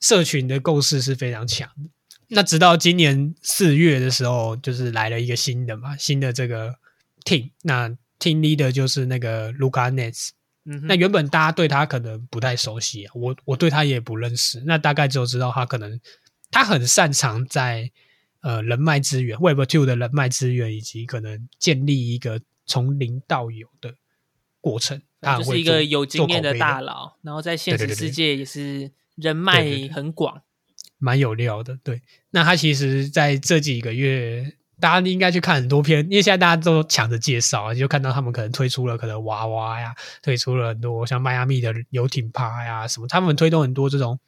S2: 社群的构势是非常强的。那直到今年四月的时候，就是来了一个新的嘛，新的这个 team，那 team leader 就是那个 Luca Nets。
S1: 嗯哼，
S2: 那原本大家对他可能不太熟悉啊，我我对他也不认识，那大概只有知道他可能他很擅长在呃人脉资源 Web Two 的人脉资源，以及可能建立一个从零到有的过程，他
S1: 就是一个有经验的大佬，然后在现实世界也是人脉很广。
S2: 蛮有料的。对，那他其实在这几个月，大家应该去看很多篇，因为现在大家都抢着介绍啊，就看到他们可能推出了可能娃娃呀，推出了很多像迈阿密的游艇趴呀什么，他们推动很多这种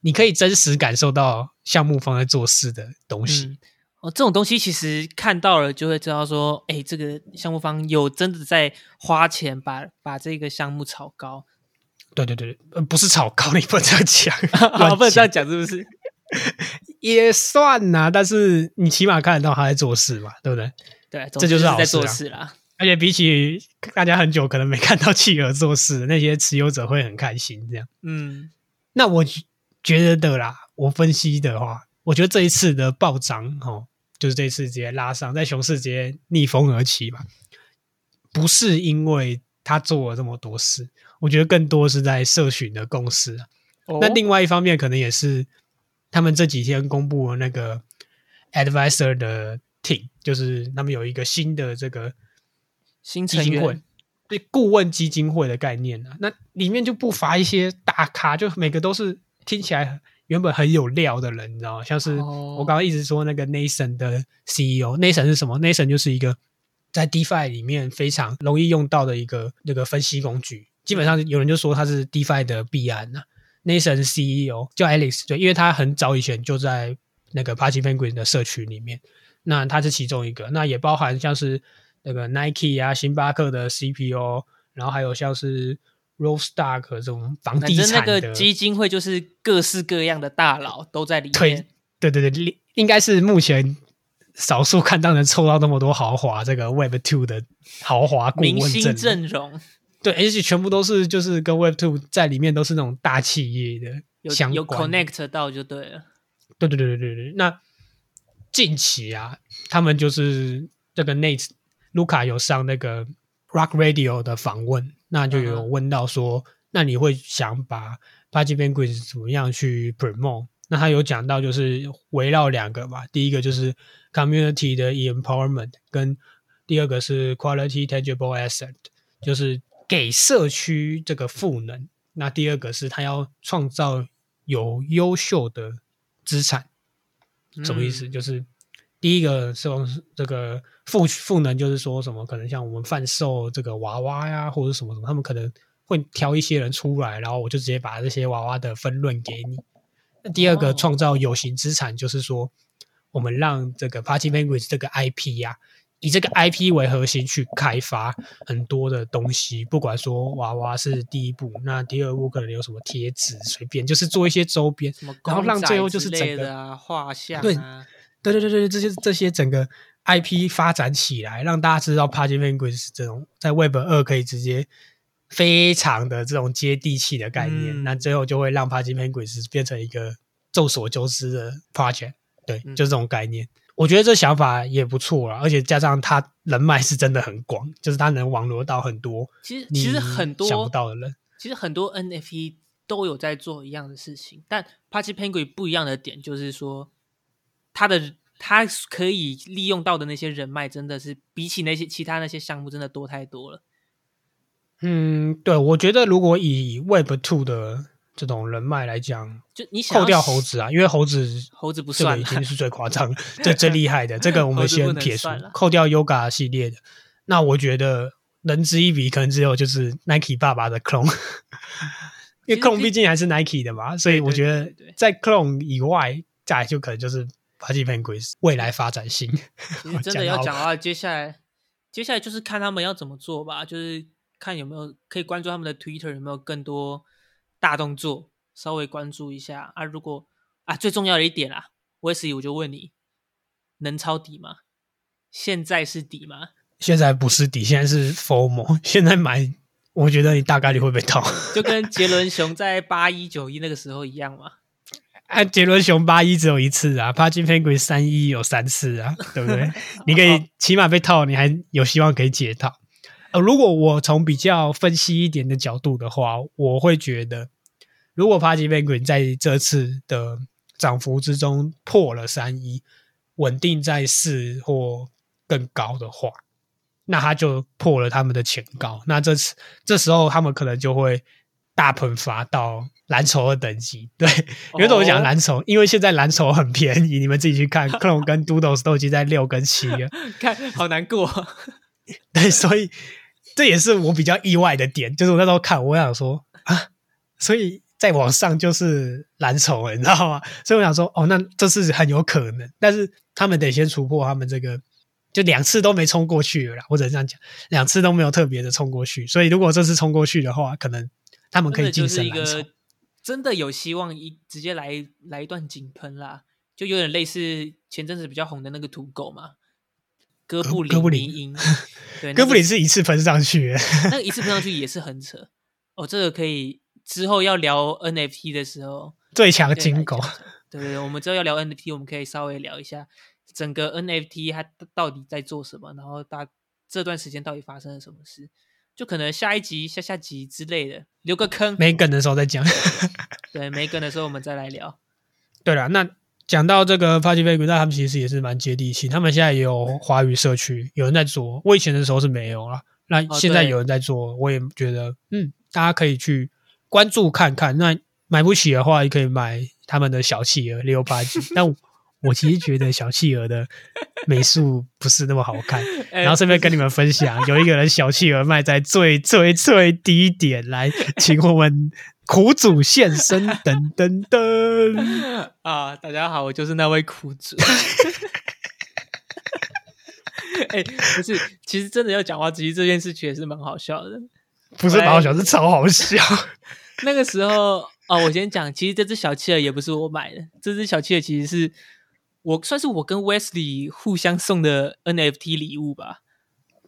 S2: 你可以真实感受到项目方在做事的东西。
S1: 嗯，哦，这种东西其实看到了就会知道说，哎，这个项目方有真的在花钱把把这个项目炒高，
S2: 对对对，呃不是炒高，你不能这样讲，
S1: 不能这样
S2: 讲
S1: 讲，是不是？
S2: 也算呐、但是你起码看得到他在做事嘛，对不对？
S1: 对，
S2: 这就是好
S1: 在做事啦。
S2: 而且比起大家很久可能没看到企鹅做事，那些持有者会很开心。这样，
S1: 嗯，
S2: 那我觉得的啦，我分析的话，我觉得这一次的暴涨，哦，就是这一次直接拉上，在熊市直接逆风而起吧，不是因为他做了这么多事，我觉得更多是在社群的共识啊。
S1: 哦
S2: 那另外一方面，可能也是他们这几天公布了那个 advisor 的 team，就是他们有一个新的这个基金会，对顾问基金会的概念啊。那里面就不乏一些大咖，就每个都是听起来原本很有料的人，你知道吗？像是
S1: 哦
S2: 我刚刚一直说那个 Nathan 的 CEO，Nathan 是什么？Nathan 就是一个在 DeFi 里面非常容易用到的一个那个分析工具。基本上有人就说他是 DeFi 的必安呐、Nathan CEO 叫 Alex，对，因为他很早以前就在那个 Party Penguin 的社区里面，那他是其中一个，那也包含像是那个 Nike 啊、星巴克的 CPO，然后还有像是 ROLLSTARK 这种房地产的
S1: 个基金会就是各式各样的大佬都在里
S2: 推
S1: 面。
S2: 对对对，应该是目前少数看到能抽到那么多豪华这个 Web Two 的豪华顾
S1: 明星
S2: 问阵容。对，而且全部都是就是跟 Web Two 在里面都是那种大企业的
S1: 有有。connect 到就对了。
S2: 对对对对对对。那近期啊，他们就是这个 Nate 卢卡有上那个 Rock Radio 的访问，那就有问到说，那你会想把 Party Penguins 怎么样去 promote？那他有讲到就是围绕两个嘛，第一个就是 community 的 empowerment，跟第二个是 quality tangible asset，就是给社区这个赋能。那第二个是他要创造有优秀的资产，什么意思？
S1: 嗯
S2: 就是第一个是用这个赋赋能，就是说什么可能像我们贩售这个娃娃呀，或者什么什么，他们可能会挑一些人出来，然后我就直接把这些娃娃的分论给你。那第二个
S1: 哦
S2: 创造有形资产，就是说我们让这个 Party Language 这个 IP 呀、以这个 IP 为核心去开发很多的东西，不管说娃娃是第一步，那第二步可能有什么贴纸，随便就是做一些周边，然后让最后就是整个
S1: 画像
S2: 对
S1: 啊，
S2: 对对对对，这些这些整个 IP 发展起来，让大家知道 Party Penguins 这种在 Web 二可以直接非常的这种接地气的概念，
S1: 嗯
S2: 那最后就会让 Party Penguins 变成一个众所周知的 project。对，
S1: 嗯
S2: 就这种概念。我觉得这想法也不错啦，而且加上他人脉是真的很广，就是他能网罗到很多
S1: 其实其实很多
S2: 想不到的人。
S1: 其实很多 NFT 都有在做一样的事情，但 Party Penguin 不一样的点就是说，他的他可以利用到的那些人脉，真的是比起那些其他那些项目，真的多太多了。
S2: 嗯，对，我觉得如果以 Web Two 的这种人脉来讲，
S1: 就你想
S2: 扣掉猴子啊，因为猴子
S1: 猴子不
S2: 这个已经是最夸张、最最厉害的。这个我们先撇除扣掉 Yoga 系列的。那我觉得能之一比，可能只有就是 Nike 爸爸的 clone，因为 clone
S1: 毕
S2: 毕竟还是 Nike 的嘛，所以我觉得在 clone 以外，再来就可能就是 Party Penguins 未来发展性。
S1: 真的要讲的话，接下来接下来就是看他们要怎么做吧，就是看有没有可以关注他们的 Twitter 有没有更多大动作，稍微关注一下啊。如果啊最重要的一点啦，Wesley 我就问你，能抄底吗？现在是底吗？
S2: 现在不是底，现在是 formal 现在买，我觉得你大概率会被套。
S1: 就跟杰伦熊在八一九一那个时候一样嘛。
S2: 啊杰伦熊八一只有一次啊，Party Penguin 三一有三次啊，对不对？你可以起码被套，你还有希望可以解套。呃，如果我从比较分析一点的角度的话，我会觉得，如果 Party Penguin 在这次的涨幅之中破了三一，稳定在四或更高的话，那他就破了他们的前高。那这次这时候他们可能就会大喷发到蓝筹的等级。对，因为我讲
S1: 哦
S2: 蓝筹，因为现在蓝筹很便宜，你们自己去看，Clone 跟 Doodles 都已经在六跟七了。
S1: 看好难过，
S2: 对，所以这也是我比较意外的点，就是我那时候看，我想说啊，所以再往上就是蓝筹了，你知道吗？所以我想说，哦，那这是很有可能，但是他们得先突破他们这个，就两次都没冲过去了啦，或者这样讲，两次都没有特别的冲过去，所以如果这次冲过去的话，可能他们可以晋
S1: 真的就是一
S2: 升蓝筹
S1: 个。真的有希望一直接来来一段井喷啦，就有点类似前阵子比较红的那个土狗嘛，哥布林
S2: 哥布林
S1: 迷音，对，
S2: 哥布林是一次喷上去，
S1: 那个一次喷上去也是很扯哦，这个可以之后要聊 NFT 的时候
S2: 最强金狗
S1: 对对对，我们之后要聊 NFT，我们可以稍微聊一下整个 NFT 它到底在做什么，然后大这段时间到底发生了什么事。就可能下一集、下下集之类的留个坑。
S2: 没梗的时候再讲。
S1: 对，没梗的时候我们再来聊。
S2: 对了，那讲到这个 Party Baby，那他们其实也是蛮接地气，他们现在也有华语社区，有人在做。我以前的时候是没有啦，那现在有人在做，我也觉得嗯，大家可以去关注看看。那买不起的话，也可以买他们的小企鹅六八 G。但我我其实觉得小企鹅的美术不是那么好看，
S1: 哎
S2: 然后顺便跟你们分享，有一个人小企鹅卖在最最最低点，来请我们苦主现身，噔噔噔。
S1: 啊，大家好，我就是那位苦主。哎、不是，其实真的要讲话，其实这件事情也是蛮好笑的。
S2: 不是蛮好笑，是超好笑。
S1: 那个时候哦，我先讲，其实这只小企鹅也不是我买的，这只小企鹅其实是我算是我跟 Wesley 互相送的 NFT 礼物吧。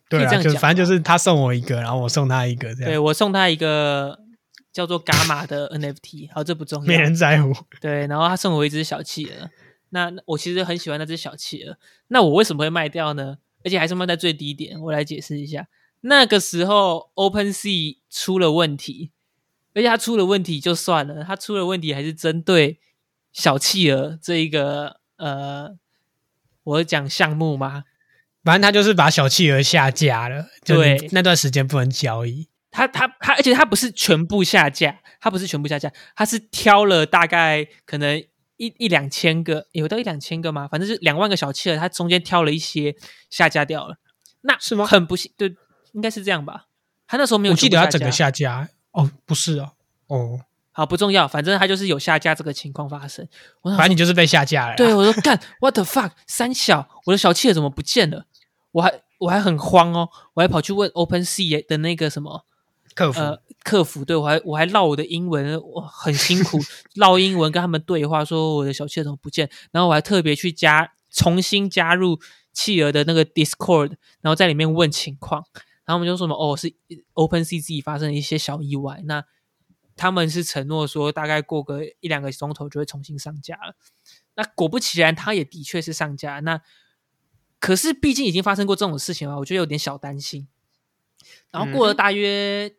S2: 对啊，就反正就是他送我一个，然后我送他一个，这样对
S1: 我送他一个叫做伽马的 NFT，好，这不重要
S2: 没
S1: 要。
S2: 人在乎。
S1: 对，然后他送我一只小企鹅，那那我其实很喜欢那只小企鹅。那我为什么会卖掉呢？而且还是卖在最低点。我来解释一下，那个时候 OpenSea 出了问题，而且它出了问题就算了，它出了问题还是针对小企鹅这一个呃，我讲项目嘛，
S2: 反正他就是把小企鹅下架了，
S1: 对
S2: 那段时间不能交易。
S1: 它它它，而且他不是全部下架，他不是全部下架，他是挑了大概可能一一两千个，有到一两千个吗？反正是两万个小企鹅，他中间挑了一些下架掉了。那
S2: 是吗
S1: 很不幸，对，应该是这样吧。他那时候没有
S2: 我记得他整个
S1: 下架，
S2: 哦，不是哦，哦，
S1: 好不重要，反正他就是有下架这个情况发生。我
S2: 反正你就是被下架了。
S1: 对，我说干，what the fuck，三小，我的小企鹅怎么不见了？我还我还很慌哦，我还跑去问 OpenSea 的那个什么
S2: 客服、
S1: 呃客服，对我还我还唠我的英文，我很辛苦 唠英文跟他们对话，说我的小企鹅怎么不见，然后我还特别去加重新加入企鹅的那个 Discord，然后在里面问情况，然后我们就说什么哦是自己发生了一些小意外，那他们是承诺说大概过个一两个钟头就会重新上架了，那果不其然，它也的确是上架，那可是毕竟已经发生过这种事情了，我觉得有点小担心。然后过了
S2: 嗯。
S1: 大约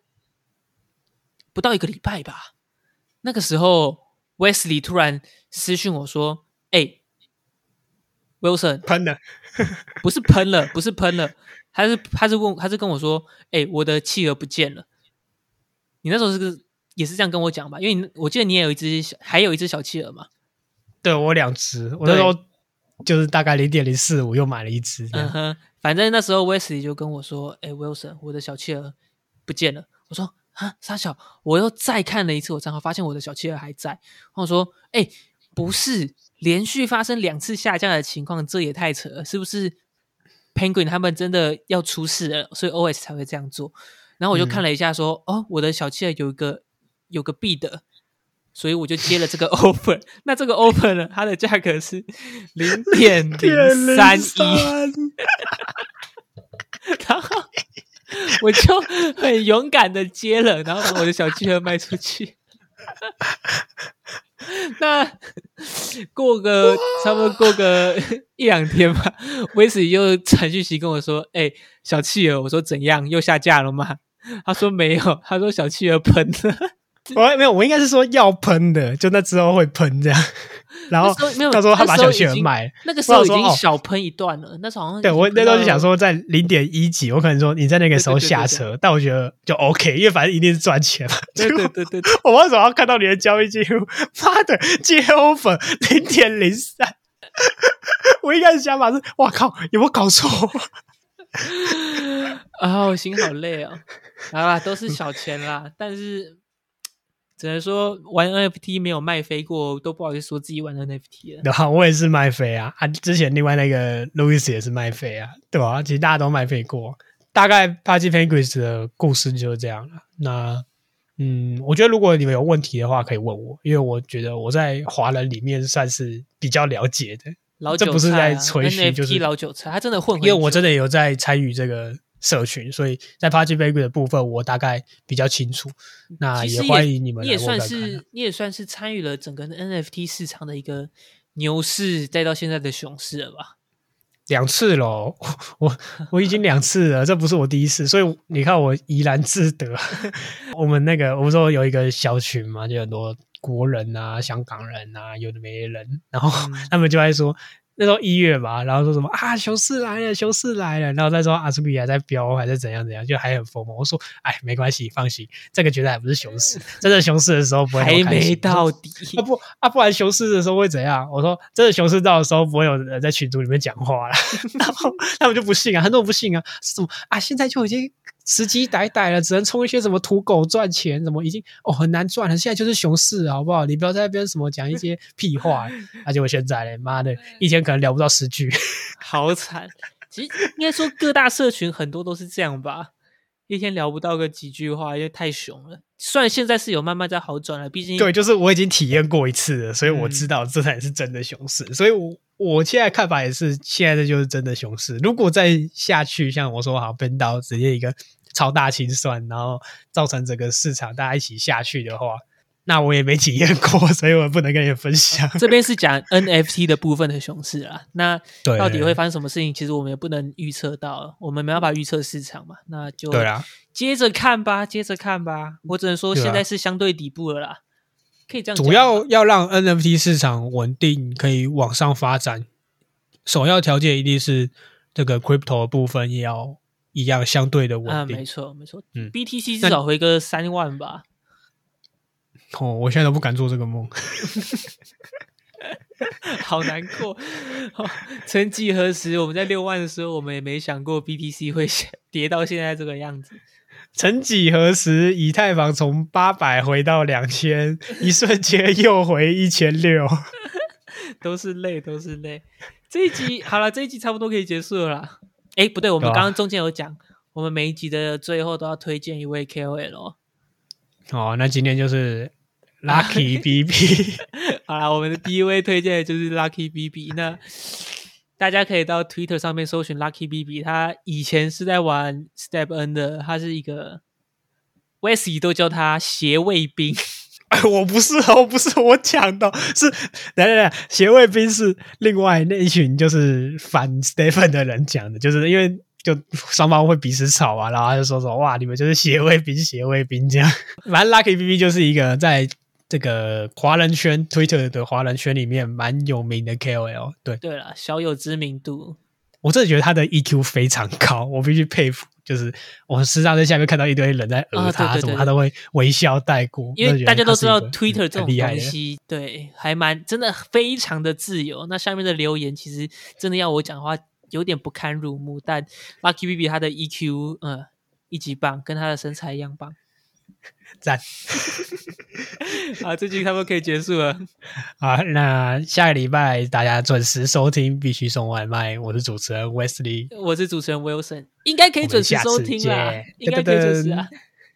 S1: 不到一个礼拜吧，那个时候 Wesley 突然私讯我说：“哎、w i l s o n
S2: 喷了，
S1: 不是喷了，不是喷了，他是他是问他是跟我说：‘哎、我的企鹅不见了。’你那时候是个也是这样跟我讲吧？因为你我记得你也有一只小，还有一只小企鹅嘛。
S2: 对我两只，我那时候就是大概零点零四五又买了一只。
S1: 嗯哼，反正那时候 Wesley 就跟我说：“哎、w i l s o n 我的小企鹅不见了。”我说：“啊，傻小！”我又再看了一次我账号，发现我的小企鹅还在。然后我说：“哎、不是，连续发生两次下降的情况，这也太扯了，是不是？Penguin 他们真的要出事了，所以 OS 才会这样做。”然后我就看了一下说：“哦，我的小企鹅有一个有个 bid。”所以我就接了这个 offer，那这个 offer 呢，它的价格是 零点零三一，然后我就很勇敢的接了，然后把我的小企鹅卖出去。那过个差不多过个一两天吧，威斯又传讯息跟我说：“哎、小企鹅，我说怎样？又下架了吗？”他说没有，他说小企鹅喷了。
S2: 我没有，我应该是说要喷的，就那之后会喷这样。然后
S1: 那时候没有，
S2: 到时候他把小
S1: 那时候已经
S2: 企鹅卖了，
S1: 那个时候已经小喷一段了，那时候好像
S2: 对我那时候就想，说在零点一几，我可能说你在那个时候下车，但我觉得就 OK，因为反正一定是赚钱嘛。
S1: 对对对对对，
S2: 我为什么要看到你的交易记录？妈的，接 offer 零点零三。我一开始想法是，哇靠，有没有搞错？
S1: 啊，我心好累哦。好啦，都是小钱啦，但是只能说玩 NFT 没有卖飞过，都不好意思说自己玩 NFT 了。
S2: 然后我也是卖飞啊，啊，之前另外那个 Louis 也是卖飞啊，对吧？其实大家都卖飞过。大概 Party Penguins 的故事就是这样了。那嗯，我觉得如果你们有问题的话，可以问我，因为我觉得我在华人里面算是比较了解的，
S1: 老韭
S2: 这不是在吹嘘就是
S1: 老韭菜，他真的混
S2: 因为我真的有在参与这个社群，所以在 Party Penguins 的部分我大概比较清楚。那
S1: 也
S2: 欢迎你们
S1: 你也算是你也算是参与了整个 NFT 市场的一个牛市，再到现在的熊市了吧？
S2: 两次喽，我我已经两次了，这不是我第一次，所以你看我怡然自得。我们那个我们说有一个小群嘛，就很多国人啊、香港人啊，有的没人，然后他们就在说。那时候一月吧，然后说什么啊，熊市来了，熊市来了，然后再说阿斯比还在飙，还是怎样怎样，就还很疯嘛。我说，哎，没关系，放心，这个绝对还不是熊市，真的熊市的时候不会
S1: 还没到底
S2: 啊不啊，不然熊市的时候会怎样？我说，真的熊市到的时候不会有人在群组里面讲话了，然后他们就不信啊，很多人不信啊，什么啊，现在就已经。时机歹歹了，只能充一些什么土狗赚钱，什么已经哦很难赚了。现在就是熊市，好不好？你不要在那边什么讲一些 屁话。而且我现在嘞，妈的，一天可能聊不到十句，
S1: 好惨。其实应该说各大社群很多都是这样吧，一天聊不到个几句话，因为太熊了。虽然现在是有慢慢在好转了，毕竟
S2: 对，就是我已经体验过一次了，所以我知道这才是真的熊市。所以我我现在看法也是，现在的就是真的熊市。如果再下去，像我说好奔到直接一个。超大清算，然后造成整个市场大家一起下去的话，那我也没体验过，所以我不能跟你分享。
S1: 这边是讲 NFT 的部分的熊市啊，那到底会发生什么事情？其实我们也不能预测到，我们没办法预测市场嘛，那就
S2: 对啊，
S1: 接着看吧，接着看吧。我只能说现在是相对底部了啦，可以这样。
S2: 主要要让 NFT 市场稳定，可以往上发展，首要条件一定是这个 Crypto 的部分也要。一样相对的稳定，
S1: 没错没错。嗯，BTC 至少回个三万吧。
S2: 哦，我现在都不敢做这个梦，
S1: 好难过。曾几何时，我们在六万的时候，我们也没想过 BTC 会跌到现在这个样子。
S2: 曾几何时，以太坊从八百回到两千，一瞬间又回一千六，
S1: 都是泪，都是泪。这一集 好了，这一集差不多可以结束了。哎，不对，我们刚刚中间有讲，我们每一集的最后都要推荐一位 KOL。
S2: 哦，那今天就是 Lucky B B。
S1: 好了，我们的第一位推荐的就是 Lucky B B。那大家可以到 Twitter 上面搜寻 Lucky B B，他以前是在玩 Step N 的，他是一个 Wesley 都叫他斜卫兵。
S2: 我不是，哦不是我讲的，是来来来，斜卫兵是另外那一群就是反 Stephen 的人讲的，就是因为就双方会彼此吵啊，然后他就说说哇，你们就是斜卫兵，斜卫兵这样。反正 Lucky B B 就是一个在这个华人圈 Twitter 的华人圈里面蛮有名的 K O L。对
S1: 对了，小有知名度。
S2: 我真的觉得他的 EQ 非常高，我必须佩服。就是我时常在下面看到一堆人在讹他，什么他都会微笑带过。
S1: 因为大家都知道 Twitter 这种东西，对，还蛮真的非常的自由。那下面的留言其实真的要我讲的话，有点不堪入目。但 Lucky B B 他的 EQ，嗯，一级棒，跟他的身材一样棒。
S2: 赞，
S1: 好，这集差不多可以结束了。
S2: 好，那下个礼拜大家准时收听，必须送外卖。我是主持人 Wesley，
S1: 我是主持人 Wilson，应该可以准时收听啦，应该可以准时啊。